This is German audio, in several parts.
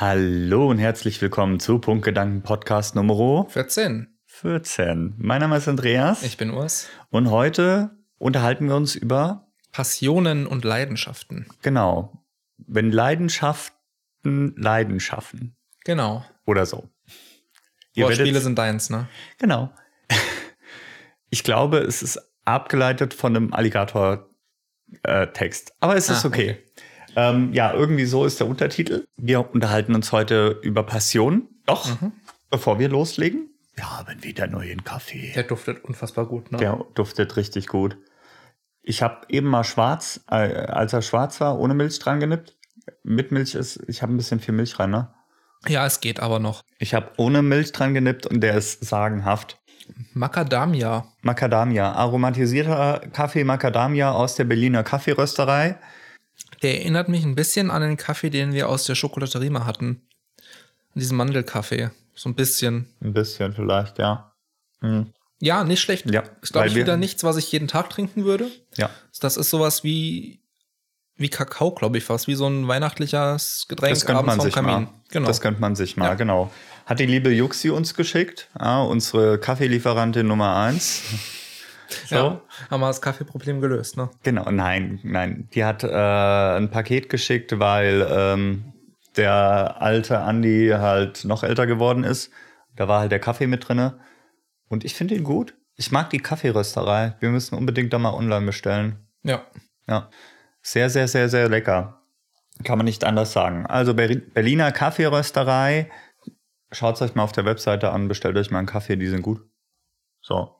Hallo und herzlich willkommen zu Punktgedanken Podcast Nummer 14. 14. Mein Name ist Andreas. Ich bin Urs. Und heute unterhalten wir uns über Passionen und Leidenschaften. Genau. Wenn Leidenschaften Leiden schaffen. Genau. Oder so. Ihr Wortspiele sind deins, ne? Genau. Ich glaube, es ist abgeleitet von einem Alligator-Text. Aber es ist ah, okay. okay. Ähm, ja, irgendwie so ist der Untertitel. Wir unterhalten uns heute über Passion. Doch, mhm. bevor wir loslegen, wir haben wieder neuen Kaffee. Der duftet unfassbar gut, ne? Der duftet richtig gut. Ich habe eben mal schwarz, äh, als er schwarz war, ohne Milch dran genippt. Mit Milch ist, ich habe ein bisschen viel Milch rein, ne? Ja, es geht aber noch. Ich habe ohne Milch dran genippt und der ist sagenhaft. Macadamia. Macadamia. Aromatisierter Kaffee Macadamia aus der Berliner Kaffeerösterei. Der erinnert mich ein bisschen an den Kaffee, den wir aus der Schokolaterie mal hatten. Diesen Mandelkaffee. So ein bisschen. Ein bisschen vielleicht, ja. Hm. Ja, nicht schlecht. Ja, ist, glaube ich, wieder nichts, was ich jeden Tag trinken würde. Ja. Das ist sowas wie, wie Kakao, glaube ich, fast. Wie so ein weihnachtliches Getränk das könnte man sich Kamin. Mal. Genau. Das könnte man sich mal, ja. genau. Hat die liebe Juxi uns geschickt, ja, unsere Kaffeelieferantin Nummer eins. So. Ja, haben wir das Kaffeeproblem gelöst, ne? Genau, nein, nein. Die hat äh, ein Paket geschickt, weil ähm, der alte Andi halt noch älter geworden ist. Da war halt der Kaffee mit drinne. Und ich finde ihn gut. Ich mag die Kaffeerösterei. Wir müssen unbedingt da mal online bestellen. Ja. Ja. Sehr, sehr, sehr, sehr lecker. Kann man nicht anders sagen. Also Berliner Kaffeerösterei. Schaut es euch mal auf der Webseite an, bestellt euch mal einen Kaffee, die sind gut. So.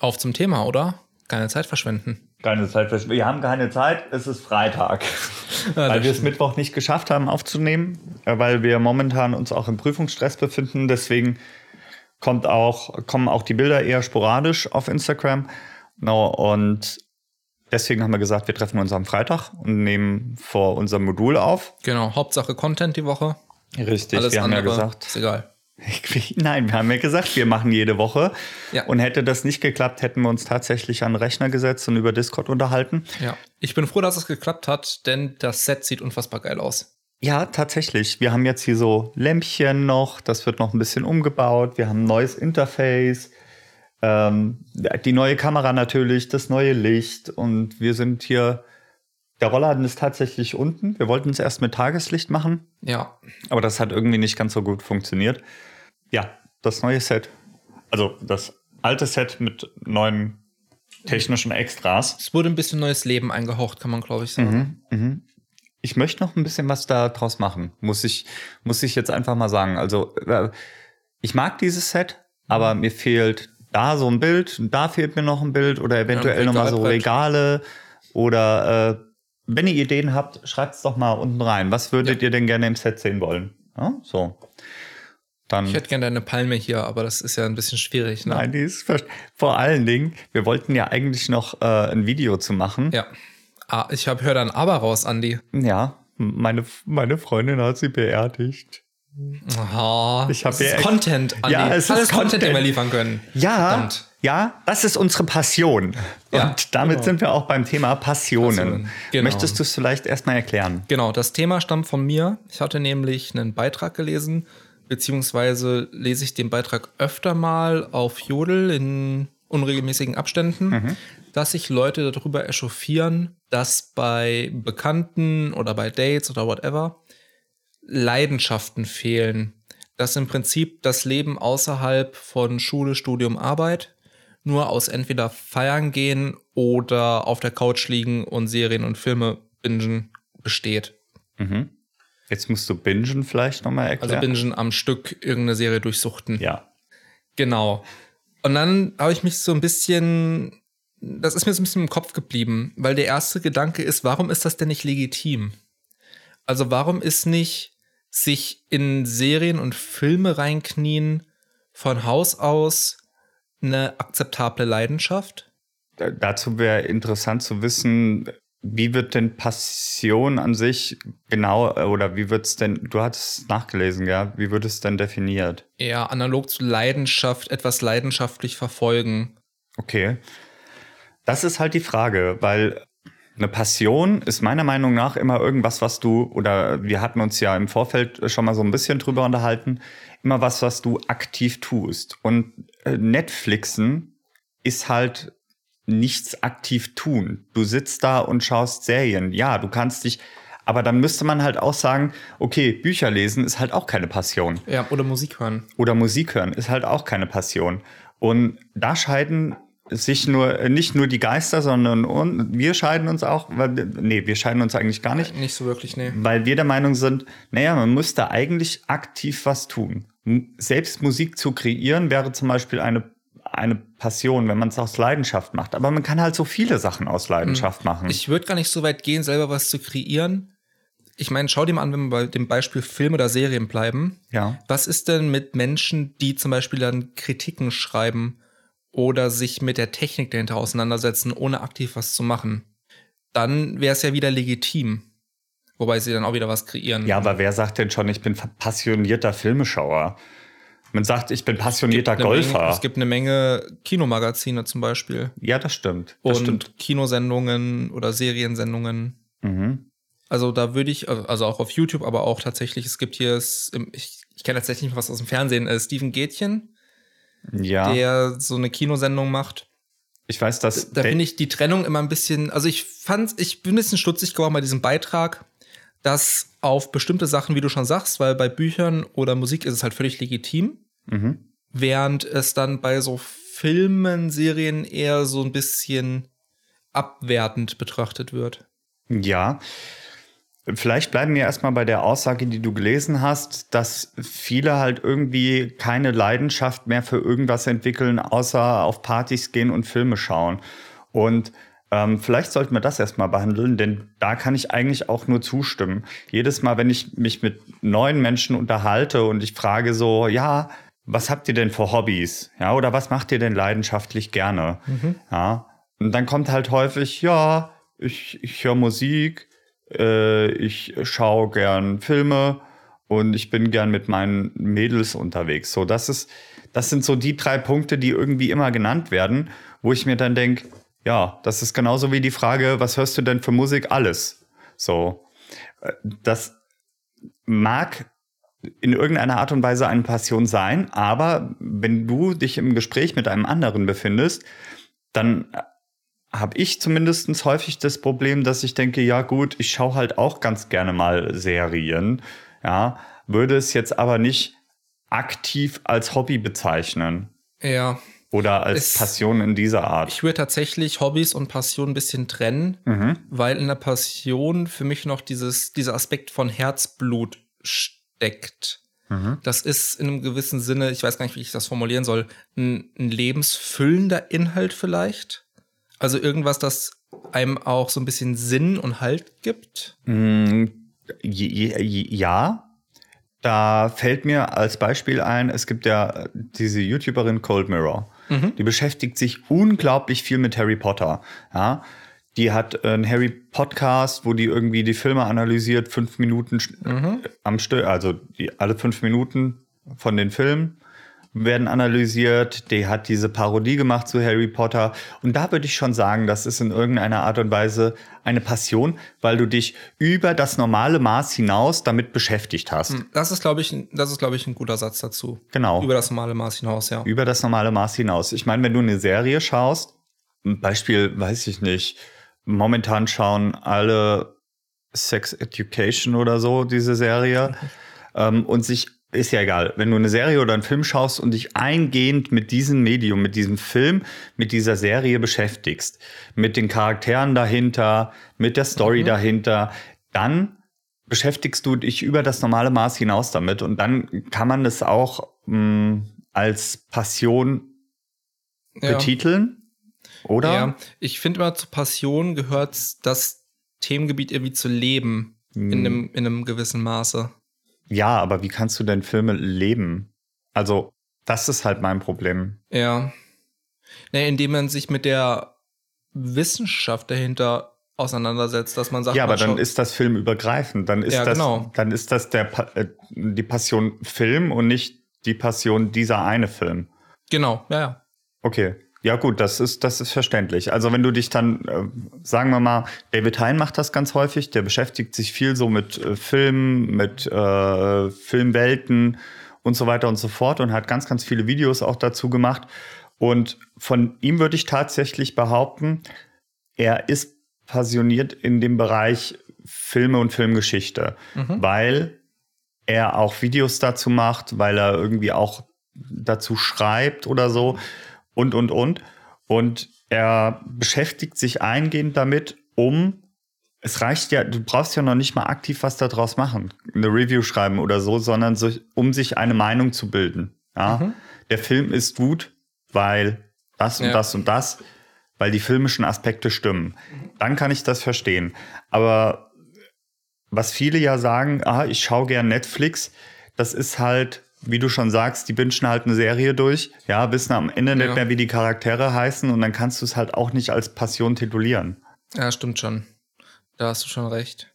Auf zum Thema, oder? Keine Zeit verschwenden. Keine Zeit verschwenden. Wir haben keine Zeit, es ist Freitag. Ja, weil wir es Mittwoch nicht geschafft haben aufzunehmen, äh, weil wir momentan uns auch im Prüfungsstress befinden. Deswegen kommt auch, kommen auch die Bilder eher sporadisch auf Instagram. No, und deswegen haben wir gesagt, wir treffen uns am Freitag und nehmen vor unserem Modul auf. Genau, Hauptsache Content die Woche. Richtig, Alles wir haben ja gesagt. Ist egal. Nein, wir haben ja gesagt, wir machen jede Woche. Ja. Und hätte das nicht geklappt, hätten wir uns tatsächlich an den Rechner gesetzt und über Discord unterhalten. Ja. Ich bin froh, dass es geklappt hat, denn das Set sieht unfassbar geil aus. Ja, tatsächlich. Wir haben jetzt hier so Lämpchen noch, das wird noch ein bisschen umgebaut. Wir haben ein neues Interface, ähm, die neue Kamera natürlich, das neue Licht und wir sind hier. Der Rollladen ist tatsächlich unten. Wir wollten es erst mit Tageslicht machen. Ja. Aber das hat irgendwie nicht ganz so gut funktioniert ja, das neue Set. Also das alte Set mit neuen technischen Extras. Es wurde ein bisschen neues Leben eingehaucht, kann man glaube ich sagen. Mhm, mh. Ich möchte noch ein bisschen was da draus machen, muss ich, muss ich jetzt einfach mal sagen. Also äh, ich mag dieses Set, aber mir fehlt da so ein Bild, da fehlt mir noch ein Bild oder eventuell ja, nochmal so Regale oder äh, wenn ihr Ideen habt, schreibt es doch mal unten rein. Was würdet ja. ihr denn gerne im Set sehen wollen? Ja, so. Dann ich hätte gerne eine Palme hier, aber das ist ja ein bisschen schwierig. Ne? Nein, die ist vor allen Dingen, wir wollten ja eigentlich noch äh, ein Video zu machen. Ja. Ah, ich habe höre dann aber raus, Andi. Ja, meine, meine Freundin hat sie beerdigt. Oh, ich habe ja Content, Andi. Ja, es Alles ist Content, Content, den wir liefern können. Ja, Verdammt. Ja, das ist unsere Passion. Ja, Und damit genau. sind wir auch beim Thema Passionen. Passionen. Genau. Möchtest du es vielleicht erstmal erklären? Genau, das Thema stammt von mir. Ich hatte nämlich einen Beitrag gelesen beziehungsweise lese ich den Beitrag öfter mal auf Jodel in unregelmäßigen Abständen, mhm. dass sich Leute darüber echauffieren, dass bei Bekannten oder bei Dates oder whatever Leidenschaften fehlen. Dass im Prinzip das Leben außerhalb von Schule, Studium, Arbeit nur aus entweder feiern gehen oder auf der Couch liegen und Serien und Filme bingen besteht. Mhm. Jetzt musst du bingen vielleicht nochmal erklären. Also bingen am Stück irgendeine Serie durchsuchten. Ja. Genau. Und dann habe ich mich so ein bisschen, das ist mir so ein bisschen im Kopf geblieben, weil der erste Gedanke ist, warum ist das denn nicht legitim? Also warum ist nicht sich in Serien und Filme reinknien von Haus aus eine akzeptable Leidenschaft? Dazu wäre interessant zu wissen, wie wird denn Passion an sich genau, äh, oder wie wird es denn, du hattest es nachgelesen, ja, wie wird es denn definiert? Ja, analog zu Leidenschaft, etwas leidenschaftlich verfolgen. Okay. Das ist halt die Frage, weil Eine Passion ist meiner Meinung nach immer irgendwas, was du, oder wir hatten uns ja im Vorfeld schon mal so ein bisschen drüber unterhalten, immer was, was du aktiv tust. Und Netflixen ist halt nichts aktiv tun. Du sitzt da und schaust Serien. Ja, du kannst dich, aber dann müsste man halt auch sagen, okay, Bücher lesen ist halt auch keine Passion. Ja, oder Musik hören. Oder Musik hören ist halt auch keine Passion. Und da scheiden sich nur, nicht nur die Geister, sondern und wir scheiden uns auch, weil, nee, wir scheiden uns eigentlich gar nicht. Nicht so wirklich, nee. Weil wir der Meinung sind, naja, man muss da eigentlich aktiv was tun. Selbst Musik zu kreieren wäre zum Beispiel eine eine Passion, wenn man es aus Leidenschaft macht. Aber man kann halt so viele Sachen aus Leidenschaft hm. machen. Ich würde gar nicht so weit gehen, selber was zu kreieren. Ich meine, schau dir mal an, wenn wir bei dem Beispiel Film oder Serien bleiben. Ja. Was ist denn mit Menschen, die zum Beispiel dann Kritiken schreiben oder sich mit der Technik dahinter auseinandersetzen, ohne aktiv was zu machen? Dann wäre es ja wieder legitim. Wobei sie dann auch wieder was kreieren. Ja, aber wer sagt denn schon, ich bin passionierter Filmeschauer? Man sagt, ich bin passionierter es Golfer. Menge, es gibt eine Menge Kinomagazine zum Beispiel. Ja, das stimmt. Das und stimmt. Kinosendungen oder Seriensendungen. Mhm. Also da würde ich, also auch auf YouTube, aber auch tatsächlich, es gibt hier, ich, ich kenne tatsächlich was aus dem Fernsehen, äh, Steven Gätchen, ja. der so eine Kinosendung macht. Ich weiß, dass. Da, da finde ich die Trennung immer ein bisschen, also ich fand, ich bin ein bisschen stutzig geworden bei diesem Beitrag, dass auf bestimmte Sachen, wie du schon sagst, weil bei Büchern oder Musik ist es halt völlig legitim, mhm. während es dann bei so Filmen, Serien eher so ein bisschen abwertend betrachtet wird. Ja. Vielleicht bleiben wir erstmal bei der Aussage, die du gelesen hast, dass viele halt irgendwie keine Leidenschaft mehr für irgendwas entwickeln, außer auf Partys gehen und Filme schauen. Und ähm, vielleicht sollten wir das erstmal behandeln, denn da kann ich eigentlich auch nur zustimmen. Jedes Mal, wenn ich mich mit neuen Menschen unterhalte und ich frage so, ja, was habt ihr denn für Hobbys? Ja, oder was macht ihr denn leidenschaftlich gerne? Mhm. Ja, und dann kommt halt häufig, ja, ich, ich höre Musik, äh, ich schaue gern Filme und ich bin gern mit meinen Mädels unterwegs. So, das ist, das sind so die drei Punkte, die irgendwie immer genannt werden, wo ich mir dann denke, ja, das ist genauso wie die Frage, was hörst du denn für Musik? Alles. So. Äh, das mag in irgendeiner Art und Weise eine Passion sein, aber wenn du dich im Gespräch mit einem anderen befindest, dann habe ich zumindest häufig das Problem, dass ich denke, ja gut, ich schaue halt auch ganz gerne mal Serien, ja, würde es jetzt aber nicht aktiv als Hobby bezeichnen. Ja, oder als es, Passion in dieser Art? Ich würde tatsächlich Hobbys und Passion ein bisschen trennen, mhm. weil in der Passion für mich noch dieses, dieser Aspekt von Herzblut steckt. Mhm. Das ist in einem gewissen Sinne, ich weiß gar nicht, wie ich das formulieren soll, ein, ein lebensfüllender Inhalt vielleicht. Also irgendwas, das einem auch so ein bisschen Sinn und Halt gibt. Mm, ja, da fällt mir als Beispiel ein, es gibt ja diese YouTuberin Cold Mirror. Mhm. Die beschäftigt sich unglaublich viel mit Harry Potter. Ja, die hat einen Harry Podcast, wo die irgendwie die Filme analysiert, fünf Minuten mhm. am Stück, also die, alle fünf Minuten von den Filmen werden analysiert. Die hat diese Parodie gemacht zu Harry Potter. Und da würde ich schon sagen, das ist in irgendeiner Art und Weise eine Passion, weil du dich über das normale Maß hinaus damit beschäftigt hast. Hm, das ist, glaube ich, das ist, glaube ich, ein guter Satz dazu. Genau. Über das normale Maß hinaus, ja. Über das normale Maß hinaus. Ich meine, wenn du eine Serie schaust, Beispiel, weiß ich nicht, momentan schauen alle Sex Education oder so, diese Serie, ähm, und sich ist ja egal, wenn du eine Serie oder einen Film schaust und dich eingehend mit diesem Medium, mit diesem Film, mit dieser Serie beschäftigst, mit den Charakteren dahinter, mit der Story mhm. dahinter, dann beschäftigst du dich über das normale Maß hinaus damit und dann kann man es auch mh, mm, als Passion ja. betiteln, oder? Ja, ich finde immer zur Passion gehört das Themengebiet irgendwie zu leben mhm. in, einem, in einem gewissen Maße. Ja, aber wie kannst du denn Filme leben? Also, das ist halt mein Problem. Ja. Naja, indem man sich mit der Wissenschaft dahinter auseinandersetzt, dass man sagt, ja, aber dann ist das filmübergreifend. Dann ist ja, das, genau. dann ist das der äh, die Passion Film und nicht die Passion dieser eine Film. Genau, ja, ja. Okay, Ja gut, das ist, das ist verständlich. Also wenn du dich dann, äh, sagen wir mal, David Hein macht das ganz häufig, der beschäftigt sich viel so mit äh, Filmen, mit äh, Filmwelten und so weiter und so fort und hat ganz, ganz viele Videos auch dazu gemacht. Und von ihm würde ich tatsächlich behaupten, er ist passioniert in dem Bereich Filme und Filmgeschichte, mhm. weil er auch Videos dazu macht, weil er irgendwie auch dazu schreibt oder so und, und, und. Und er beschäftigt sich eingehend damit, um, es reicht ja, du brauchst ja noch nicht mal aktiv was daraus machen, eine Review schreiben oder so, sondern so, um sich eine Meinung zu bilden. Ja? Mhm. Der Film ist gut, weil das und ja. das und das, weil die filmischen Aspekte stimmen. Dann kann ich das verstehen. Aber was viele ja sagen, ah, ich schaue gern Netflix, das ist halt wie du schon sagst, die bingen halt eine Serie durch, ja, wissen am Ende ja. nicht mehr, wie die Charaktere heißen und dann kannst du es halt auch nicht als Passion titulieren. Ja, stimmt schon. Da hast du schon recht.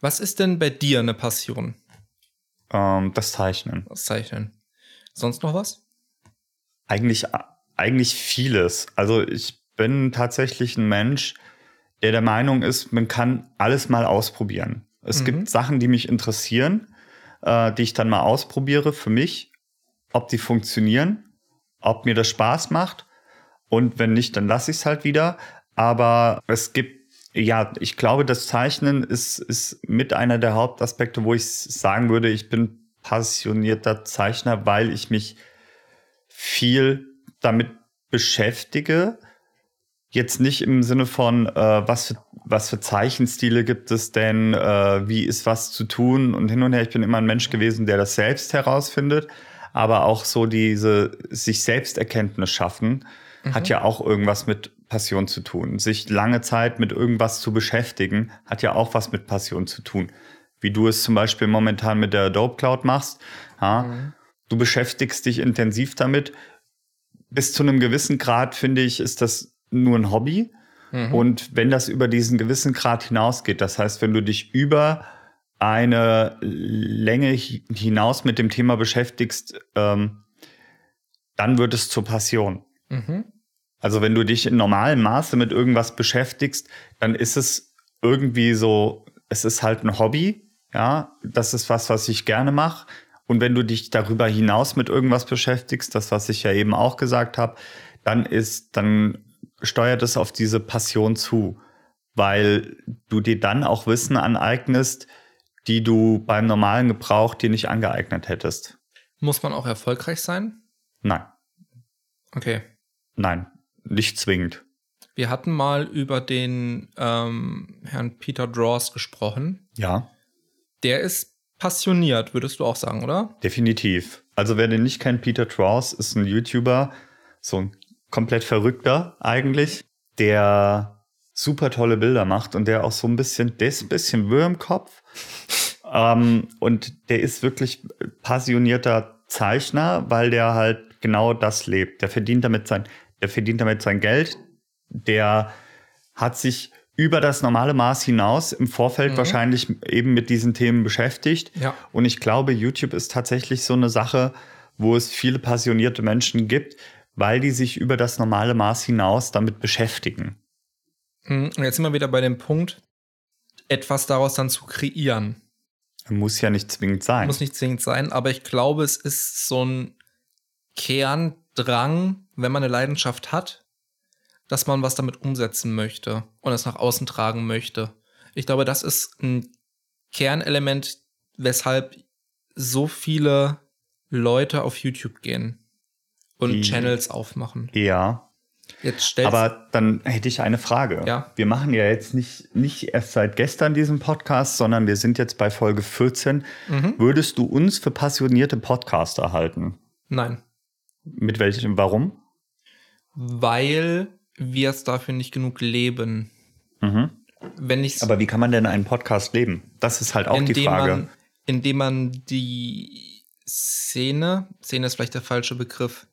Was ist denn bei dir eine Passion? Ähm, das Zeichnen. Das Zeichnen. Sonst noch was? Eigentlich, eigentlich vieles. Also ich bin tatsächlich ein Mensch, der der Meinung ist, man kann alles mal ausprobieren. Es mhm. gibt Sachen, die mich interessieren äh, die ich dann mal ausprobiere für mich, ob die funktionieren, ob mir das Spaß macht. Und wenn nicht, dann lasse ich es halt wieder. Aber es gibt, ja, ich glaube, das Zeichnen ist, ist mit einer der Hauptaspekte, wo ich sagen würde, ich bin passionierter Zeichner, weil ich mich viel damit beschäftige Jetzt nicht im Sinne von, äh, was, für, was für Zeichenstile gibt es denn, äh, wie ist was zu tun und hin und her. Ich bin immer ein Mensch gewesen, der das selbst herausfindet, aber auch so diese sich selbst Erkenntnis schaffen, mhm. hat ja auch irgendwas mit Passion zu tun. Sich lange Zeit mit irgendwas zu beschäftigen, hat ja auch was mit Passion zu tun. Wie du es zum Beispiel momentan mit der Adobe Cloud machst. Ja? Mhm. Du beschäftigst dich intensiv damit. Bis zu einem gewissen Grad, finde ich, ist das nur ein Hobby. Mhm. Und wenn das über diesen gewissen Grad hinausgeht, das heißt, wenn du dich über eine Länge hinaus mit dem Thema beschäftigst, ähm, dann wird es zur Passion. Mhm. Also wenn du dich in normalem Maße mit irgendwas beschäftigst, dann ist es irgendwie so, es ist halt ein Hobby, ja, das ist was, was ich gerne mache. Und wenn du dich darüber hinaus mit irgendwas beschäftigst, das, was ich ja eben auch gesagt habe, dann ist, dann steuert es auf diese Passion zu, weil du dir dann auch Wissen aneignest, die du beim normalen Gebrauch dir nicht angeeignet hättest. Muss man auch erfolgreich sein? Nein. Okay. Nein, nicht zwingend. Wir hatten mal über den ähm, Herrn Peter Draws gesprochen. Ja. Der ist passioniert, würdest du auch sagen, oder? Definitiv. Also wer den nicht kennt, Peter Draws ist ein YouTuber, so ein komplett verrückter eigentlich, der super tolle Bilder macht und der auch so ein bisschen, der ist ein bisschen Wirr im Kopf. ähm, und der ist wirklich passionierter Zeichner, weil der halt genau das lebt. Der verdient damit sein, der verdient damit sein Geld. Der hat sich über das normale Maß hinaus im Vorfeld mhm. wahrscheinlich eben mit diesen Themen beschäftigt. Ja. Und ich glaube, YouTube ist tatsächlich so eine Sache, wo es viele passionierte Menschen gibt, weil die sich über das normale Maß hinaus damit beschäftigen. Hm, und jetzt sind wir wieder bei dem Punkt, etwas daraus dann zu kreieren. Muss ja nicht zwingend sein. Muss nicht zwingend sein, aber ich glaube, es ist so ein Kerndrang, wenn man eine Leidenschaft hat, dass man was damit umsetzen möchte und es nach außen tragen möchte. Ich glaube, das ist ein Kernelement, weshalb so viele Leute auf YouTube gehen und die, Channels aufmachen. Ja. Jetzt Aber dann hätte ich eine Frage. Ja. Wir machen ja jetzt nicht, nicht erst seit gestern diesen Podcast, sondern wir sind jetzt bei Folge 14. Mhm. Würdest du uns für passionierte Podcaster halten? Nein. Mit welchem? Warum? Weil wir es dafür nicht genug leben. Mhm. Wenn ich's, Aber wie kann man denn einen Podcast leben? Das ist halt auch die Frage. Man, indem man die Szene, Szene ist vielleicht der falsche Begriff,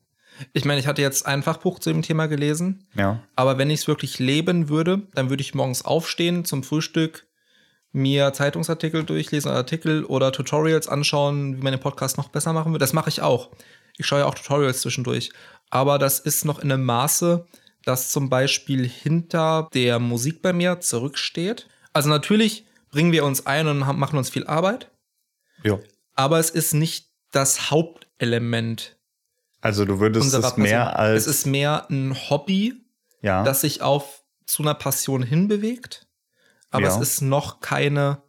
ich meine, ich hatte jetzt ein Fachbuch zu dem Thema gelesen. Ja. Aber wenn ich es wirklich leben würde, dann würde ich morgens aufstehen zum Frühstück, mir Zeitungsartikel durchlesen, Artikel oder Tutorials anschauen, wie man den Podcast noch besser machen würde. Das mache ich auch. Ich schaue ja auch Tutorials zwischendurch. aber das ist noch in einem Maße, das zum Beispiel hinter der Musik bei mir zurücksteht. Also natürlich bringen wir uns ein und machen uns viel Arbeit. Ja. Aber es ist nicht das Hauptelement. Also du würdest es mehr als. Es ist mehr ein Hobby, ja. das sich auf zu einer Passion hinbewegt. Aber ja. es ist noch keine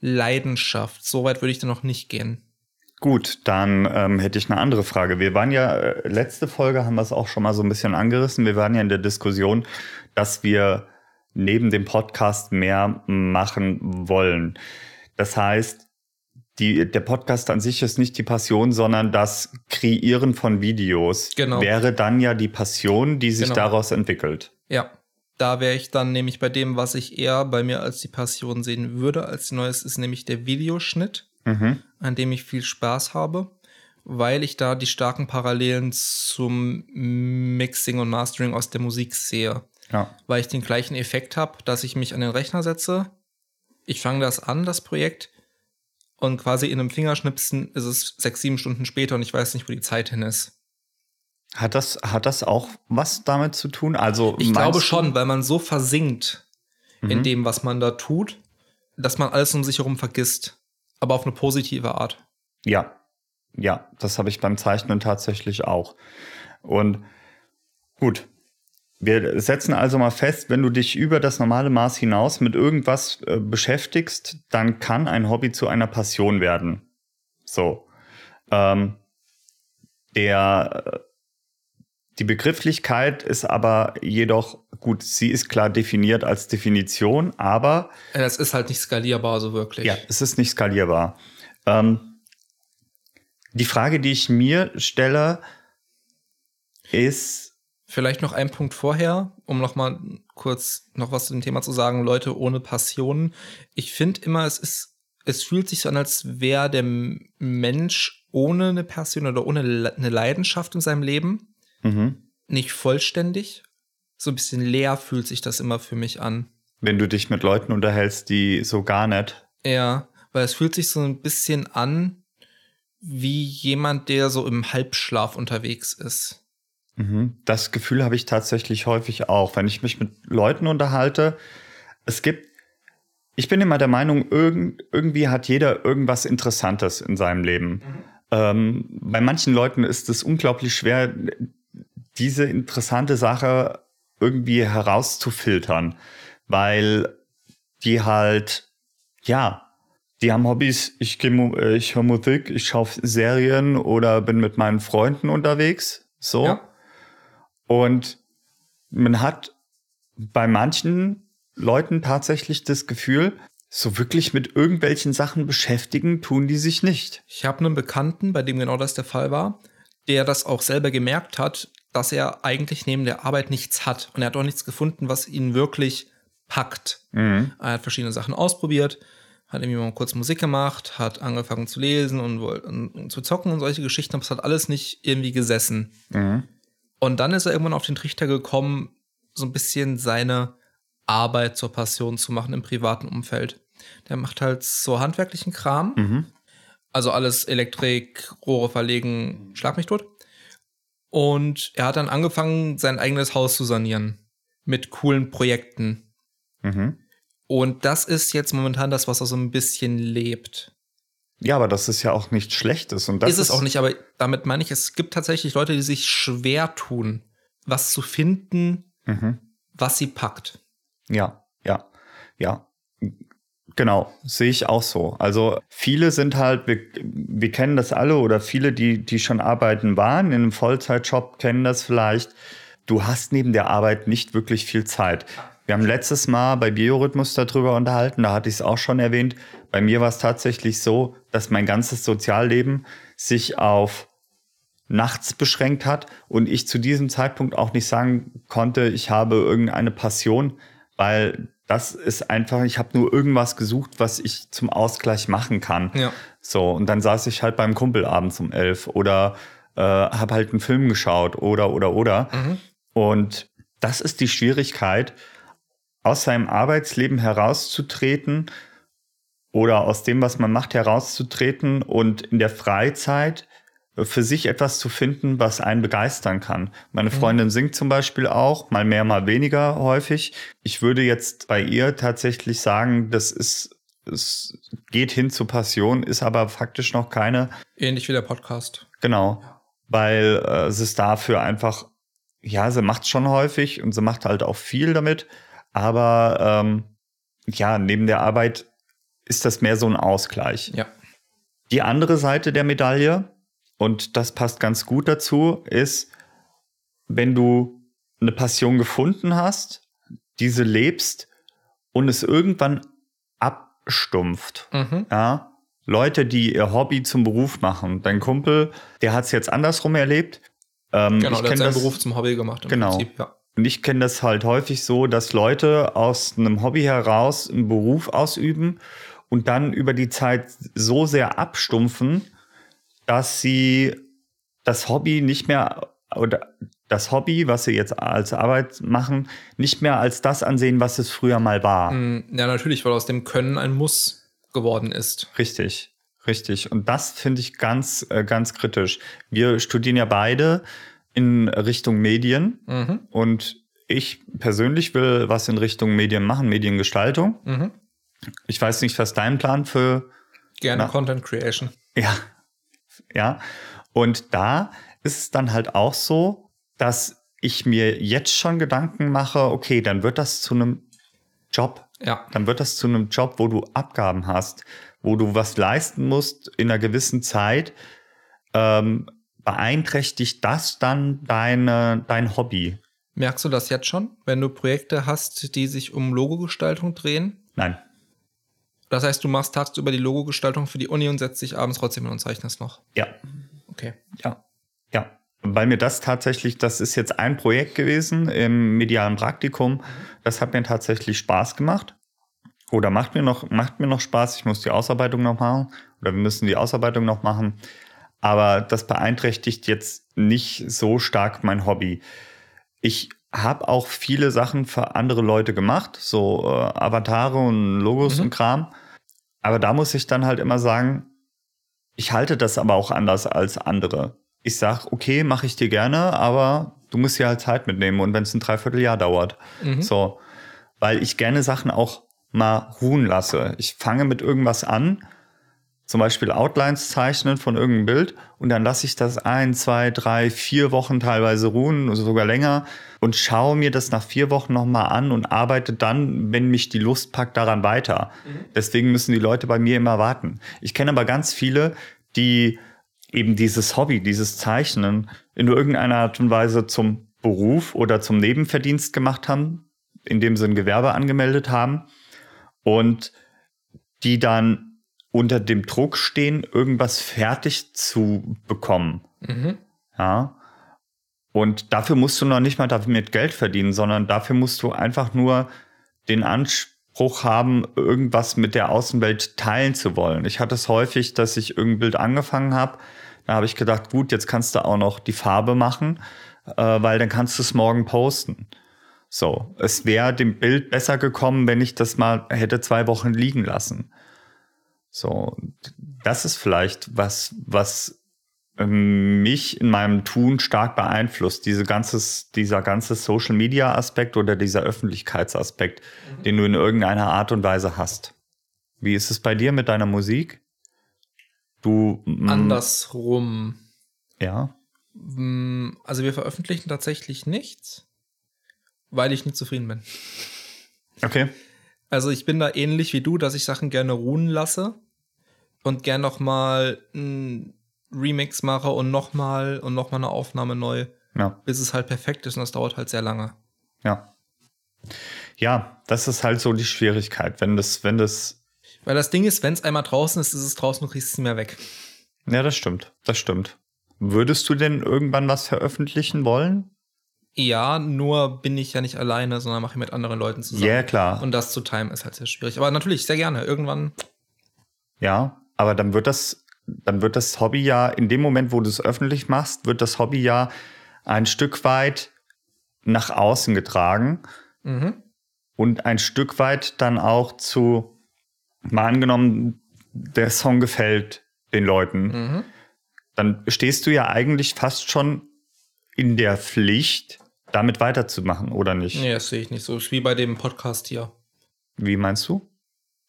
Leidenschaft. Soweit würde ich da noch nicht gehen. Gut, dann ähm, hätte ich eine andere Frage. Wir waren ja, äh, letzte Folge haben wir es auch schon mal so ein bisschen angerissen. Wir waren ja in der Diskussion, dass wir neben dem Podcast mehr machen wollen. Das heißt, die, der Podcast an sich ist nicht die Passion, sondern das Kreieren von Videos genau. wäre dann ja die Passion, die sich Genau. daraus entwickelt. Ja, da wäre ich dann nämlich bei dem, was ich eher bei mir als die Passion sehen würde, als die Neues ist nämlich der Videoschnitt, Mhm. an dem ich viel Spaß habe, weil ich da die starken Parallelen zum Mixing und Mastering aus der Musik sehe. Ja. Weil ich den gleichen Effekt habe, dass ich mich an den Rechner setze, ich fange das an, das Projekt, und quasi in einem Fingerschnipsen ist es sechs, sieben Stunden später und ich weiß nicht, wo die Zeit hin ist. Hat das, hat das auch was damit zu tun? Also Ich glaube schon, weil man so versinkt in Mhm. dem, was man da tut, dass man alles um sich herum vergisst. Aber auf eine positive Art. Ja, ja, das habe ich beim Zeichnen tatsächlich auch. Und gut, wir setzen also mal fest, wenn du dich über das normale Maß hinaus mit irgendwas äh, beschäftigst, dann kann ein Hobby zu einer Passion werden. So. Ähm, der, äh, die Begrifflichkeit ist aber jedoch, gut, sie ist klar definiert als Definition, aber Das ist halt nicht skalierbar, so wirklich. ja, es ist nicht skalierbar. Ähm, die Frage, die ich mir stelle, ist, Vielleicht noch ein Punkt vorher, um noch mal kurz noch was zu dem Thema zu sagen, Leute ohne Passion. Ich finde immer, es ist, es fühlt sich so an, als wäre der Mensch ohne eine Passion oder ohne eine Leidenschaft in seinem Leben mhm, nicht vollständig. So ein bisschen leer fühlt sich das immer für mich an. wenn du dich mit Leuten unterhältst, die so gar nicht. Ja, weil es fühlt sich so ein bisschen an wie jemand, der so im Halbschlaf unterwegs ist. Mhm, das Gefühl habe ich tatsächlich häufig auch, wenn ich mich mit Leuten unterhalte. Es gibt, ich bin immer der Meinung, irgend, irgendwie hat jeder irgendwas Interessantes in seinem Leben. Ähm, bei manchen Leuten ist es unglaublich schwer, diese interessante Sache irgendwie herauszufiltern, weil die halt, ja, die haben Hobbys, ich, äh, ich höre Musik, ich schaue Serien oder bin mit meinen Freunden unterwegs, so. Ja. Und man hat bei manchen Leuten tatsächlich das Gefühl, so wirklich mit irgendwelchen Sachen beschäftigen tun die sich nicht. Ich habe einen Bekannten, bei dem genau das der Fall war, der das auch selber gemerkt hat, dass er eigentlich neben der Arbeit nichts hat. Und er hat auch nichts gefunden, was ihn wirklich packt. Mhm. Er hat verschiedene Sachen ausprobiert, hat irgendwie mal kurz Musik gemacht, hat angefangen zu lesen und, und, und zu zocken und solche Geschichten, aber es hat alles nicht irgendwie gesessen. Mhm. Und dann ist er irgendwann auf den Trichter gekommen, so ein bisschen seine Arbeit zur Passion zu machen im privaten Umfeld. Der macht halt so handwerklichen Kram, Mhm. also alles Elektrik, Rohre verlegen, schlag mich tot. Und er hat dann angefangen, sein eigenes Haus zu sanieren mit coolen Projekten. Mhm. Und das ist jetzt momentan das, was er so ein bisschen lebt. Ja, aber das ist ja auch nichts Schlechtes. Und das ist es auch nicht, aber damit meine ich, es gibt tatsächlich Leute, die sich schwer tun, was zu finden, Mhm. was sie packt. Ja, ja, ja. Genau, sehe ich auch so. Also viele sind halt, wir, wir kennen das alle oder viele, die, die schon arbeiten waren, in einem Vollzeitjob kennen das vielleicht. Du hast neben der Arbeit nicht wirklich viel Zeit. Wir haben letztes Mal bei Biorhythmus darüber unterhalten, da hatte ich es auch schon erwähnt. Bei mir war es tatsächlich so, dass mein ganzes Sozialleben sich auf nachts beschränkt hat und ich zu diesem Zeitpunkt auch nicht sagen konnte, ich habe irgendeine Passion, weil das ist einfach, ich habe nur irgendwas gesucht, was ich zum Ausgleich machen kann. Ja. So, und dann saß ich halt beim Kumpel abends um elf oder äh, habe halt einen Film geschaut oder, oder, oder. Mhm. Und das ist die Schwierigkeit, aus seinem Arbeitsleben herauszutreten oder aus dem, was man macht, herauszutreten und in der Freizeit für sich etwas zu finden, was einen begeistern kann. Meine Freundin singt zum Beispiel auch, mal mehr, mal weniger häufig. Ich würde jetzt bei ihr tatsächlich sagen, das ist, es geht hin zu Passion, ist aber faktisch noch keine. Ähnlich wie der Podcast. Genau, weil äh, es ist dafür einfach, ja, sie macht schon häufig und sie macht halt auch viel damit, aber ähm, ja, neben der Arbeit ist das mehr so ein Ausgleich. Ja. Die andere Seite der Medaille, und das passt ganz gut dazu, ist, wenn du eine Passion gefunden hast, diese lebst und es irgendwann abstumpft. Mhm. Ja? Leute, die ihr Hobby zum Beruf machen. Dein Kumpel, der hat es jetzt andersrum erlebt. Ähm, Genau, ich der hat seinen das- Beruf zum Hobby gemacht. Genau. Prinzip, ja. und ich kenne das halt häufig so, dass Leute aus einem Hobby heraus einen Beruf ausüben und dann über die Zeit so sehr abstumpfen, dass sie das Hobby nicht mehr oder das Hobby, was sie jetzt als Arbeit machen, nicht mehr als das ansehen, was es früher mal war. Mm, Ja, natürlich, weil aus dem Können ein Muss geworden ist. Richtig, richtig. Und das finde ich ganz, äh, ganz kritisch. Wir studieren ja beide in Richtung Medien Mhm. und ich persönlich will was in Richtung Medien machen, Mediengestaltung. Mhm. Ich weiß nicht, was dein Plan für, Gerne Na. Content Creation. ja, ja. Und da ist es dann halt auch so, dass ich mir jetzt schon Gedanken mache, okay, dann wird das zu einem Job. Ja. dann wird das zu einem Job, wo du Abgaben hast, wo du was leisten musst in einer gewissen Zeit. Ähm, beeinträchtigt das dann deine, dein Hobby? Merkst du das jetzt schon, wenn du Projekte hast, die sich um Logogestaltung drehen? Nein. Das heißt, du machst tagsüber die Logogestaltung für die Uni und setzt dich abends trotzdem hin und zeichnest noch. Ja, Okay. ja, ja. Weil mir das tatsächlich, das ist jetzt ein Projekt gewesen im medialen Praktikum. Das hat mir tatsächlich Spaß gemacht. Oder macht mir noch, macht mir noch Spaß. Ich muss die Ausarbeitung noch machen. Oder wir müssen die Ausarbeitung noch machen. Aber das beeinträchtigt jetzt nicht so stark mein Hobby. Ich habe auch viele Sachen für andere Leute gemacht, so äh, Avatare und Logos Mhm. und Kram. Aber da muss ich dann halt immer sagen, ich halte das aber auch anders als andere. Ich sag, okay, mache ich dir gerne, aber du musst dir halt Zeit mitnehmen und wenn es ein Dreivierteljahr dauert. Mhm. So, weil ich gerne Sachen auch mal ruhen lasse. Ich fange mit irgendwas an, zum Beispiel Outlines zeichnen von irgendeinem Bild und dann lasse ich das ein, zwei, drei, vier Wochen teilweise ruhen, also sogar länger und schaue mir das nach vier Wochen nochmal an und arbeite dann, wenn mich die Lust packt, daran weiter. Deswegen müssen die Leute bei mir immer warten. Ich kenne aber ganz viele, die eben dieses Hobby, dieses Zeichnen in irgendeiner Art und Weise zum Beruf oder zum Nebenverdienst gemacht haben, indem sie ein Gewerbe angemeldet haben und die dann unter dem Druck stehen, irgendwas fertig zu bekommen. Mhm. Ja. Und dafür musst du noch nicht mal damit Geld verdienen, sondern dafür musst du einfach nur den Anspruch haben, irgendwas mit der Außenwelt teilen zu wollen. Ich hatte es häufig, dass ich irgendein Bild angefangen habe. Da habe ich gedacht, gut, jetzt kannst du auch noch die Farbe machen, äh, weil dann kannst du es morgen posten. So, es wäre dem Bild besser gekommen, wenn ich das mal hätte zwei Wochen liegen lassen. So, das ist vielleicht was, was ähm, mich in meinem Tun stark beeinflusst. Diese ganzes, dieser ganze Social Media Aspekt oder dieser Öffentlichkeitsaspekt, den du in irgendeiner Art und Weise hast. Wie ist es bei dir mit deiner Musik? Du mm, Andersrum. Ja. Mm, Also wir veröffentlichen tatsächlich nichts, weil ich nicht zufrieden bin. Okay. Also ich bin da ähnlich wie du, dass ich Sachen gerne ruhen lasse und gern noch mal ein Remix mache und noch mal und noch mal eine Aufnahme neu, Ja. bis es halt perfekt ist und das dauert halt sehr lange. Ja. Ja, das ist halt so die Schwierigkeit, wenn das, wenn das, Weil das Ding ist, wenn es einmal draußen ist, ist es draußen und kriegst es nicht mehr weg. ja, das stimmt, das stimmt. Würdest du denn irgendwann was veröffentlichen wollen? Ja, nur bin ich ja nicht alleine, sondern mache ich mit anderen Leuten Ja, zusammen. klar. Und das zu timen ist halt sehr schwierig. Aber natürlich, sehr gerne. Irgendwann. Ja, aber dann wird das, dann wird das Hobby ja, in dem Moment, wo du es öffentlich machst, wird das Hobby ja ein Stück weit nach außen getragen Mhm. und ein Stück weit dann auch zu, mal angenommen, der Song gefällt den Leuten. Mhm. dann stehst du ja eigentlich fast schon in der Pflicht, damit weiterzumachen, oder nicht? Nee, das sehe ich nicht so. Wie bei dem Podcast hier. Wie meinst du?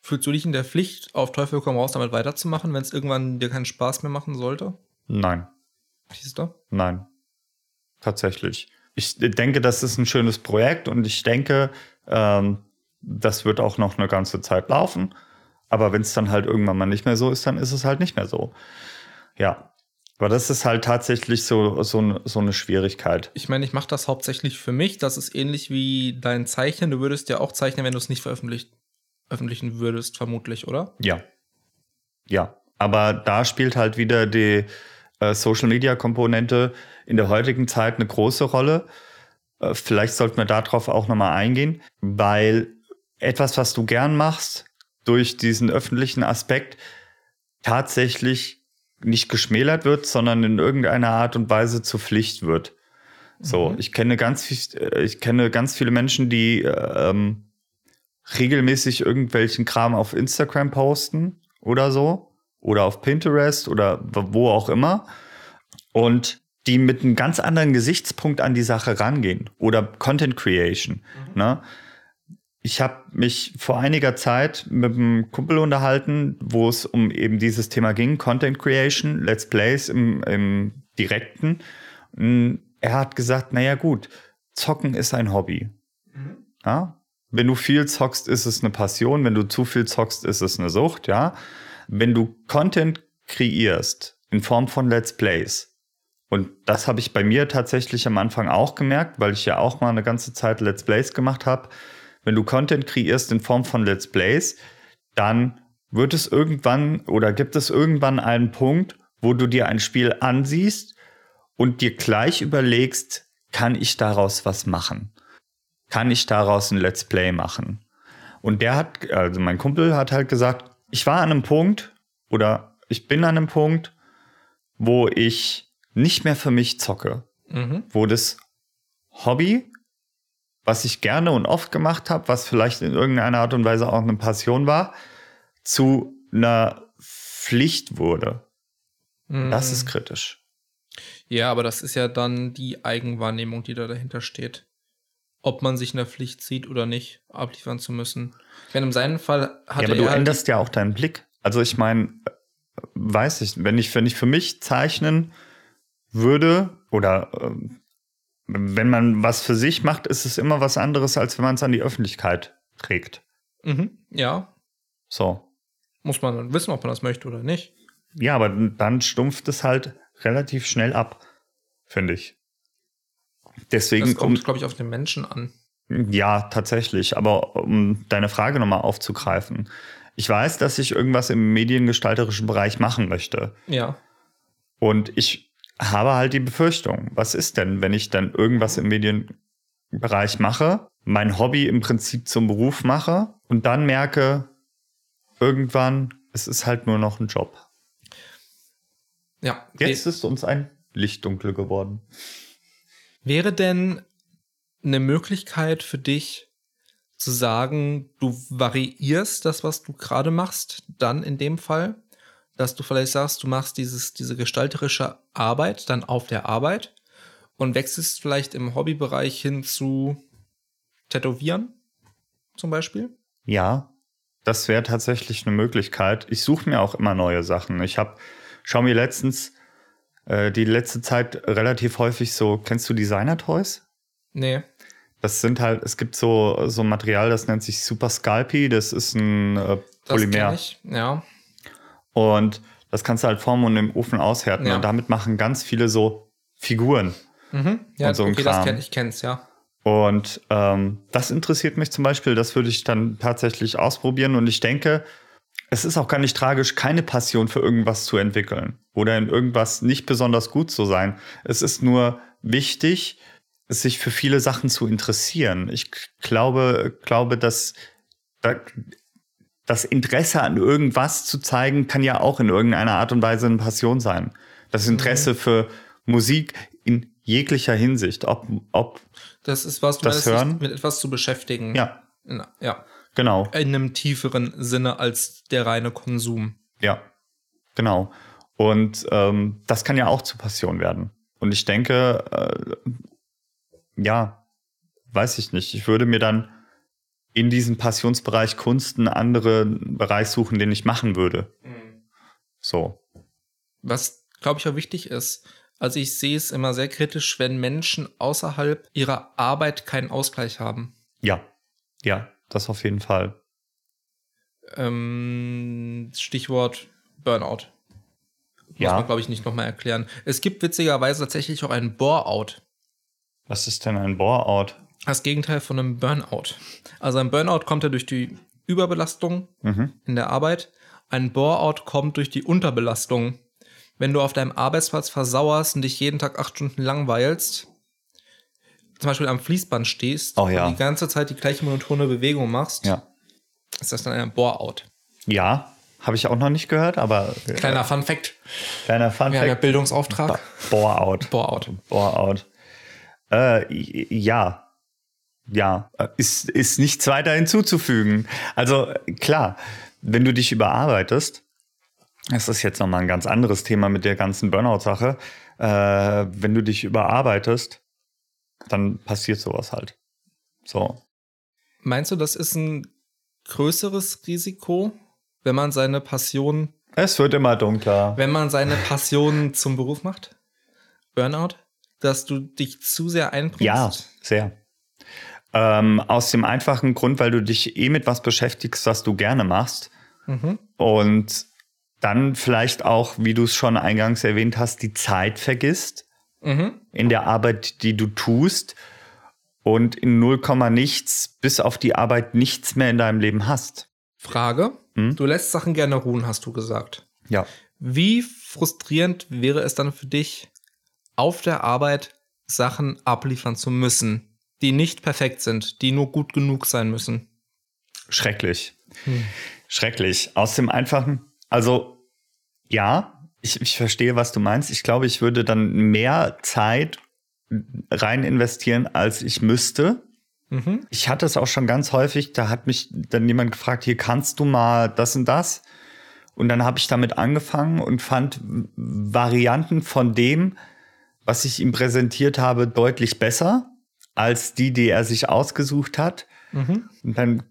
Fühlst du dich in der Pflicht, auf Teufel komm raus, damit weiterzumachen, wenn es irgendwann dir keinen Spaß mehr machen sollte? Nein. Siehst du? Nein. Tatsächlich. Ich denke, das ist ein schönes Projekt und ich denke, ähm, das wird auch noch eine ganze Zeit laufen. Aber wenn es dann halt irgendwann mal nicht mehr so ist, dann ist es halt nicht mehr so. Ja. Aber das ist halt tatsächlich so, so, so eine Schwierigkeit. Ich meine, ich mache das hauptsächlich für mich. Das ist ähnlich wie dein Zeichnen. Du würdest ja auch zeichnen, wenn du es nicht veröffentlicht, veröffentlichen würdest, vermutlich, oder? Ja. Ja. Aber da spielt halt wieder die äh, Social Media Komponente in der heutigen Zeit eine große Rolle. Äh, vielleicht sollten wir darauf auch nochmal eingehen, weil etwas, was du gern machst, durch diesen öffentlichen Aspekt tatsächlich nicht geschmälert wird, sondern in irgendeiner Art und Weise zur Pflicht wird. So, mhm. ich kenne ganz, äh, ich kenne ganz viele Menschen, die ähm, regelmäßig irgendwelchen Kram auf Instagram posten oder so oder auf Pinterest oder wo auch immer und die mit einem ganz anderen Gesichtspunkt an die Sache rangehen oder Content Creation. Mhm. Ne? Ich habe mich vor einiger Zeit mit einem Kumpel unterhalten, wo es um eben dieses Thema ging, Content Creation, Let's Plays im, im Direkten. Und er hat gesagt, naja gut, Zocken ist ein Hobby. Mhm. Ja? Wenn du viel zockst, ist es eine Passion. Wenn du zu viel zockst, ist es eine Sucht. Ja? Wenn du Content kreierst in Form von Let's Plays, und das habe ich bei mir tatsächlich am Anfang auch gemerkt, weil ich ja auch mal eine ganze Zeit Let's Plays gemacht habe, wenn du Content kreierst in Form von Let's Plays, dann wird es irgendwann oder gibt es irgendwann einen Punkt, wo du dir ein Spiel ansiehst und dir gleich überlegst, kann ich daraus was machen? Kann ich daraus ein Let's Play machen? Und der hat, also mein Kumpel hat halt gesagt, ich war an einem Punkt oder ich bin an einem Punkt, wo ich nicht mehr für mich zocke, mhm. wo das Hobby was ich gerne und oft gemacht habe, was vielleicht in irgendeiner Art und Weise auch eine Passion war, zu einer Pflicht wurde. Mhm. Das ist kritisch. Ja, aber das ist ja dann die Eigenwahrnehmung, die da dahinter steht. Ob man sich in der Pflicht sieht oder nicht, abliefern zu müssen. Wenn in seinem Fall hat ja, aber du änderst ja auch deinen Blick. Also ich meine, weiß ich, wenn ich, wenn ich für mich zeichnen würde oder äh, wenn man was für sich macht, ist es immer was anderes, als wenn man es an die Öffentlichkeit trägt. Mhm, ja. So. Muss man dann wissen, ob man das möchte oder nicht. Ja, aber dann stumpft es halt relativ schnell ab, finde ich. Deswegen das kommt, glaube ich, auf den Menschen an. Ja, tatsächlich. Aber um deine Frage nochmal aufzugreifen. Ich weiß, dass ich irgendwas im mediengestalterischen Bereich machen möchte. Ja. Und ich habe halt die Befürchtung, was ist denn, wenn ich dann irgendwas im Medienbereich mache, mein Hobby im Prinzip zum Beruf mache und dann merke, irgendwann, es ist halt nur noch ein Job. Ja. Jetzt ist uns ein Licht dunkel geworden. Wäre denn eine Möglichkeit für dich zu sagen, du variierst das, was du gerade machst, dann in dem Fall? dass du vielleicht sagst, du machst dieses, diese gestalterische Arbeit dann auf der Arbeit und wechselst vielleicht im Hobbybereich hin zu Tätowieren zum Beispiel? Ja, das wäre tatsächlich eine Möglichkeit. Ich suche mir auch immer neue Sachen. Ich habe, schau mir letztens äh, die letzte Zeit relativ häufig so, kennst du Designer-Toys? Nee. Das sind halt, es gibt so, so Material, das nennt sich Super Scalpy, das ist ein äh, Polymer. Das ich, ja. Und das kannst du halt formen und im Ofen aushärten. Ja. Und damit machen ganz viele so Figuren. Mhm. Ja, und so okay, das kenn, ich kenn's, ja. Und ähm, das interessiert mich zum Beispiel, das würde ich dann tatsächlich ausprobieren. Und ich denke, es ist auch gar nicht tragisch, keine Passion für irgendwas zu entwickeln oder in irgendwas nicht besonders gut zu sein. Es ist nur wichtig, sich für viele Sachen zu interessieren. Ich glaube, glaube, dass das Interesse an irgendwas zu zeigen, kann ja auch in irgendeiner Art und Weise eine Passion sein. Das mhm. Interesse mhm. für Musik in jeglicher Hinsicht, ob, ob das ist was, du das meinst, hören, mit etwas zu beschäftigen. Ja. ja. Genau. In einem tieferen Sinne als der reine Konsum. Ja. Genau. Und ähm, das kann ja auch zur Passion werden. Und ich denke, äh, ja, weiß ich nicht. Ich würde mir dann in diesem Passionsbereich Kunst einen anderen Bereich suchen, den ich machen würde. Mhm. So. Was, glaube ich, auch wichtig ist. Also ich sehe es immer sehr kritisch, wenn Menschen außerhalb ihrer Arbeit keinen Ausgleich haben. Ja, ja, das auf jeden Fall. Ähm, Stichwort Burnout. Muss ja. man, glaube ich, nicht nochmal erklären. Es gibt witzigerweise tatsächlich auch einen Bore-out. Was ist denn ein Bore-out? Das Gegenteil von einem Burnout. Also ein Burnout kommt ja durch die Überbelastung mhm. in der Arbeit. Ein Bore-out kommt durch die Unterbelastung. Wenn du auf deinem Arbeitsplatz versauerst und dich jeden Tag acht Stunden langweilst, zum Beispiel am Fließband stehst oh, ja. und die ganze Zeit die gleiche monotone Bewegung machst, ja. ist das dann ein Bore-out. Ja, habe ich auch noch nicht gehört, aber. Kleiner Fun Fact. Kleiner Fun Wir Fact. haben ja Bildungsauftrag. Bore-out. Bore-out. Bore-out. Äh, ja. Ja, ist, ist nichts weiter hinzuzufügen. Also klar, wenn du dich überarbeitest, das ist jetzt nochmal ein ganz anderes Thema mit der ganzen Burnout-Sache, äh, wenn du dich überarbeitest, dann passiert sowas halt. So. Meinst du, das ist ein größeres Risiko, wenn man seine Passion. Es wird immer dunkler. Wenn man seine Passion zum Beruf macht? Burnout? Dass du dich zu sehr einbringst? Ja, sehr. Ähm, aus dem einfachen Grund, weil du dich eh mit was beschäftigst, was du gerne machst. Mhm. Und dann vielleicht auch, wie du es schon eingangs erwähnt hast, die Zeit vergisst mhm. in der Arbeit, die du tust und in 0, nichts bis auf die Arbeit nichts mehr in deinem Leben hast. Frage. Hm? Du lässt Sachen gerne ruhen, hast du gesagt. Ja. Wie frustrierend wäre es dann für dich, auf der Arbeit Sachen abliefern zu müssen, die nicht perfekt sind, die nur gut genug sein müssen? Schrecklich. Hm. Schrecklich. Aus dem einfachen, also ja, ich, ich verstehe, was du meinst. Ich glaube, ich würde dann mehr Zeit rein investieren, als ich müsste. Mhm. Ich hatte es auch schon ganz häufig, da hat mich dann jemand gefragt, hier kannst du mal das und das. Und dann habe ich damit angefangen und fand Varianten von dem, was ich ihm präsentiert habe, deutlich besser als die, die er sich ausgesucht hat. Mhm. Und dann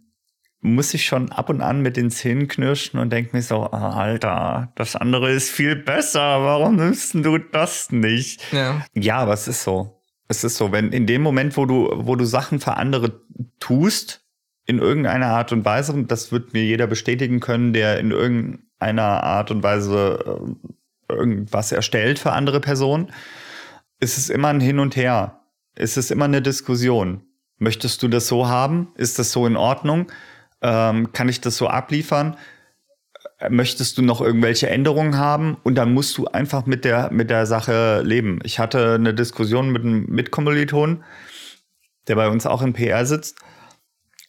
muss ich schon ab und an mit den Zähnen knirschen und denke mir so, oh, Alter, das andere ist viel besser, warum nimmst du das nicht? Ja. ja, aber es ist so. Es ist so, wenn in dem Moment, wo du, wo du Sachen für andere tust, in irgendeiner Art und Weise, und das wird mir jeder bestätigen können, der in irgendeiner Art und Weise äh, irgendwas erstellt für andere Personen, ist es immer ein Hin und Her. Es ist immer eine Diskussion. Möchtest du das so haben? Ist das so in Ordnung? Ähm, kann ich das so abliefern? Möchtest du noch irgendwelche Änderungen haben? Und dann musst du einfach mit der, mit der Sache leben. Ich hatte eine Diskussion mit einem Mitkommiliton, der bei uns auch im PR sitzt.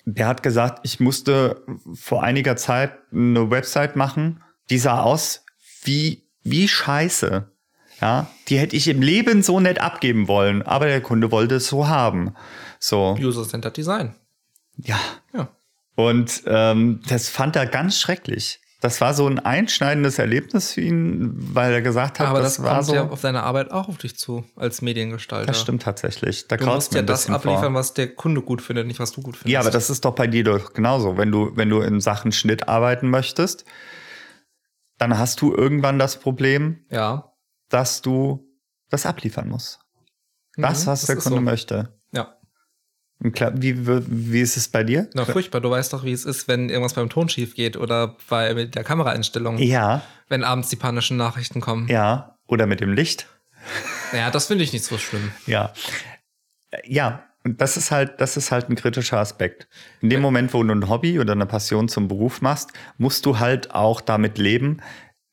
Der hat gesagt, ich musste vor einiger Zeit eine Website machen, die sah aus wie, wie scheiße. Ja, die hätte ich im Leben so nett abgeben wollen, aber der Kunde wollte es so haben. So. User-Centered Design. Ja. ja. Und ähm, das fand er ganz schrecklich. Das war so ein einschneidendes Erlebnis für ihn, weil er gesagt hat, aber das, das war kommt so. ja auf deine Arbeit auch auf dich zu als Mediengestalter. Das stimmt tatsächlich. Da du musst ja das abliefern, vor. was der Kunde gut findet, nicht was du gut findest. Ja, aber das ist doch bei dir doch genauso. Wenn du, wenn du in Sachen Schnitt arbeiten möchtest, dann hast du irgendwann das Problem, ja. dass du das abliefern musst. Das, mhm, was das der Kunde so. möchte. Wie, wie ist es bei dir? Na, furchtbar. Du weißt doch, wie es ist, wenn irgendwas beim Ton schief geht oder bei der Kameraeinstellung. Ja. Wenn abends die panischen Nachrichten kommen. Ja. Oder mit dem Licht. Ja, das finde ich nicht so schlimm. Ja. Ja. Und das ist halt, das ist halt ein kritischer Aspekt. In dem Moment, wo du ein Hobby oder eine Passion zum Beruf machst, musst du halt auch damit leben,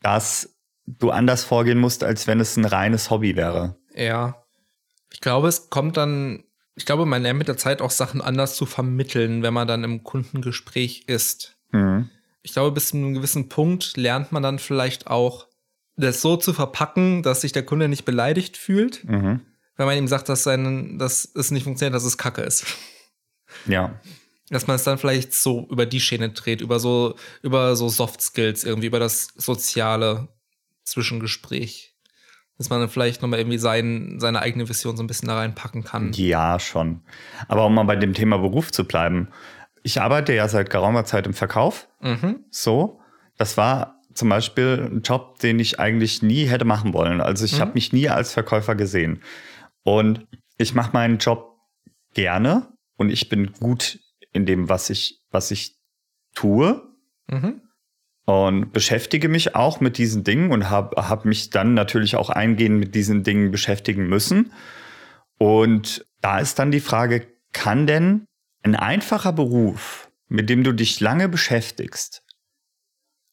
dass du anders vorgehen musst, als wenn es ein reines Hobby wäre. Ja. Ich glaube, es kommt dann ich glaube, man lernt mit der Zeit auch Sachen anders zu vermitteln, wenn man dann im Kundengespräch ist. Mhm. Ich glaube, bis zu einem gewissen Punkt lernt man dann vielleicht auch, das so zu verpacken, dass sich der Kunde nicht beleidigt fühlt, mhm. wenn man ihm sagt, dass, sein, dass es nicht funktioniert, dass es Kacke ist. Ja. Dass man es dann vielleicht so über die Schiene dreht, über so, über so Soft Skills, irgendwie über das Soziale, Zwischengespräch. Dass man dann vielleicht nochmal irgendwie sein, seine eigene Vision so ein bisschen da reinpacken kann. Ja, schon. Aber um mal bei dem Thema Beruf zu bleiben. Ich arbeite ja seit geraumer Zeit im Verkauf. Mhm. So. Das war zum Beispiel ein Job, den ich eigentlich nie hätte machen wollen. Also ich Mhm. habe mich nie als Verkäufer gesehen. Und ich mache meinen Job gerne und ich bin gut in dem, was ich, was ich tue Mhm. Und beschäftige mich auch mit diesen Dingen und habe hab mich dann natürlich auch eingehend mit diesen Dingen beschäftigen müssen. Und da ist dann die Frage, kann denn ein einfacher Beruf, mit dem du dich lange beschäftigst,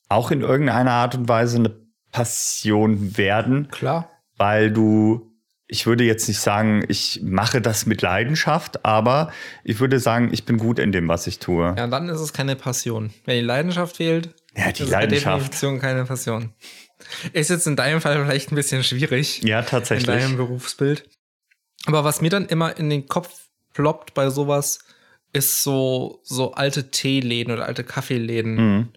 auch in irgendeiner Art und Weise eine Passion werden, Klar. weil du, ich würde jetzt nicht sagen, ich mache das mit Leidenschaft, aber ich würde sagen, ich bin gut in dem, was ich tue. Ja, dann ist es keine Passion. Wenn die Leidenschaft fehlt, Ja, die ist per Leidenschaft. Definition keine Passion. Ist jetzt in deinem Fall vielleicht ein bisschen schwierig. Ja, in tatsächlich. deinem Berufsbild. Aber was mir dann immer in den Kopf ploppt bei sowas, ist so, so alte Teeläden oder alte Kaffeeläden. Mhm.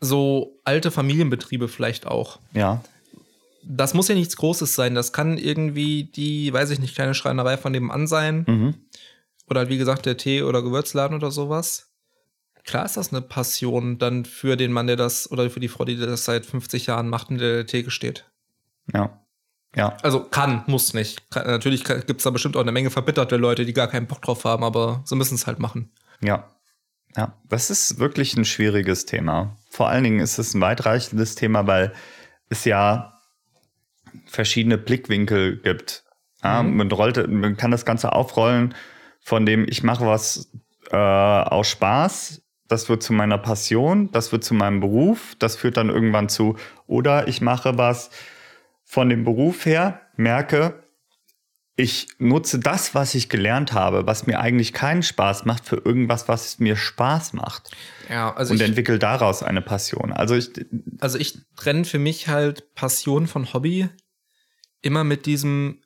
So alte Familienbetriebe vielleicht auch. Ja. Das muss ja nichts Großes sein. Das kann irgendwie die, weiß ich nicht, kleine Schreinerei von nebenan sein. Mhm. Oder halt, wie gesagt, der Tee- oder Gewürzladen oder sowas. Klar ist das eine Passion dann für den Mann, der das, oder für die Frau, die das seit 50 Jahren macht und der der Theke steht. Ja. Ja. Also kann, muss nicht. Kann, natürlich gibt es da bestimmt auch eine Menge verbitterte Leute, die gar keinen Bock drauf haben, aber sie müssen es halt machen. Ja. Ja, das ist wirklich ein schwieriges Thema. Vor allen Dingen ist es ein weitreichendes Thema, weil es ja verschiedene Blickwinkel gibt. Ja, Mhm. man, rollt, man kann das Ganze aufrollen von dem, ich mache was äh, aus Spaß, das wird zu meiner Passion, das wird zu meinem Beruf, das führt dann irgendwann zu, oder ich mache was von dem Beruf her, merke, ich nutze das, was ich gelernt habe, was mir eigentlich keinen Spaß macht, für irgendwas, was mir Spaß macht. Ja, also und ich, entwickle daraus eine Passion. Also ich, also ich trenne für mich halt Passion von Hobby immer mit diesem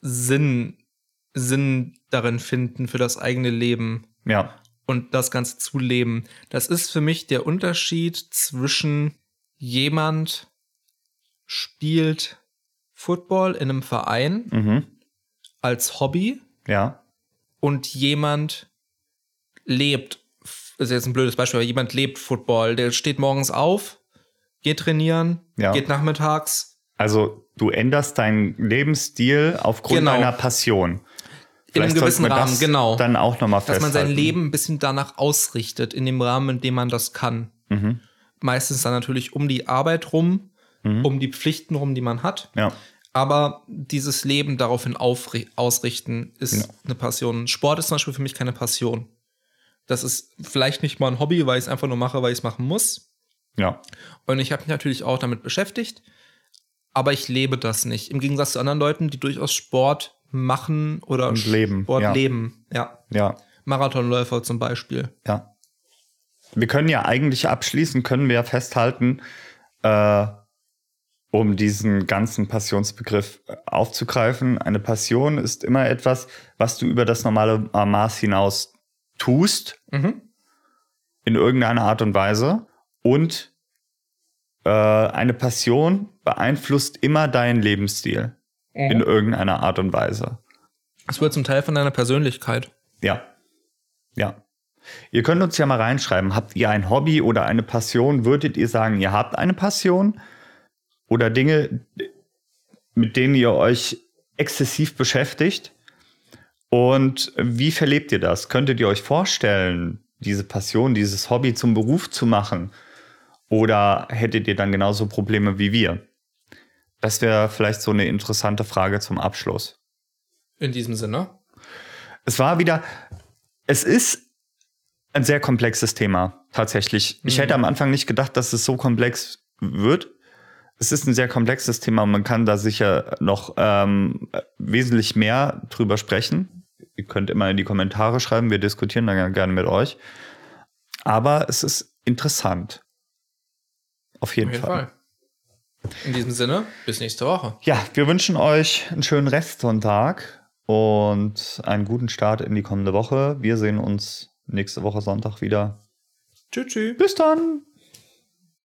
Sinn, Sinn darin finden für das eigene Leben ja, und das Ganze zu leben. Das ist für mich der Unterschied zwischen jemand spielt Football in einem Verein mhm. als Hobby ja, und jemand lebt, das ist jetzt ein blödes Beispiel, aber jemand lebt Football, der steht morgens auf, geht trainieren, Ja. geht nachmittags also du änderst deinen Lebensstil aufgrund Genau. deiner Passion. In einem gewissen Rahmen, genau. Dann auch nochmal dass festhalten. man sein Leben ein bisschen danach ausrichtet, in dem Rahmen, in dem man das kann. Mhm. Meistens dann natürlich um die Arbeit rum, Mhm. um die Pflichten rum, die man hat. Ja, Aber dieses Leben daraufhin ausrichten ist Ja. eine Passion. Sport ist zum Beispiel für mich keine Passion. Das ist vielleicht nicht mal ein Hobby, weil ich es einfach nur mache, weil ich es machen muss. ja, Und ich habe mich natürlich auch damit beschäftigt, aber ich lebe das nicht. Im Gegensatz zu anderen Leuten, die durchaus Sport machen oder Und leben, Sport ja. leben. Ja. ja, Marathonläufer zum Beispiel. ja. Wir können ja eigentlich abschließend, können wir ja festhalten, äh, um diesen ganzen Passionsbegriff äh, aufzugreifen. Eine Passion ist immer etwas, was du über das normale äh, Maß hinaus tust, Mhm. in irgendeiner Art und Weise. Und äh, eine Passion beeinflusst immer deinen Lebensstil in irgendeiner Art und Weise. Es wird zum Teil von deiner Persönlichkeit. Ja. Ja. Ihr könnt uns ja mal reinschreiben, habt ihr ein Hobby oder eine Passion? Würdet ihr sagen, ihr habt eine Passion? Oder Dinge, mit denen ihr euch exzessiv beschäftigt? Und wie verlebt ihr das? Könntet ihr euch vorstellen, diese Passion, dieses Hobby zum Beruf zu machen? Oder hättet ihr dann genauso Probleme wie wir? Das wäre vielleicht so eine interessante Frage zum Abschluss. In diesem Sinne. Es war wieder, es ist ein sehr komplexes Thema, tatsächlich. Ich Mhm. hätte am Anfang nicht gedacht, dass es so komplex wird. Es ist ein sehr komplexes Thema und man kann da sicher noch ähm, wesentlich mehr drüber sprechen. Ihr könnt immer in die Kommentare schreiben, wir diskutieren da gerne mit euch. Aber es ist interessant. Auf jeden, Auf jeden Fall. Fall. In diesem Sinne, bis nächste Woche. Ja, wir wünschen euch einen schönen Restsonntag und einen guten Start in die kommende Woche. Wir sehen uns nächste Woche Sonntag wieder. Tschüss. tschüss. Bis dann!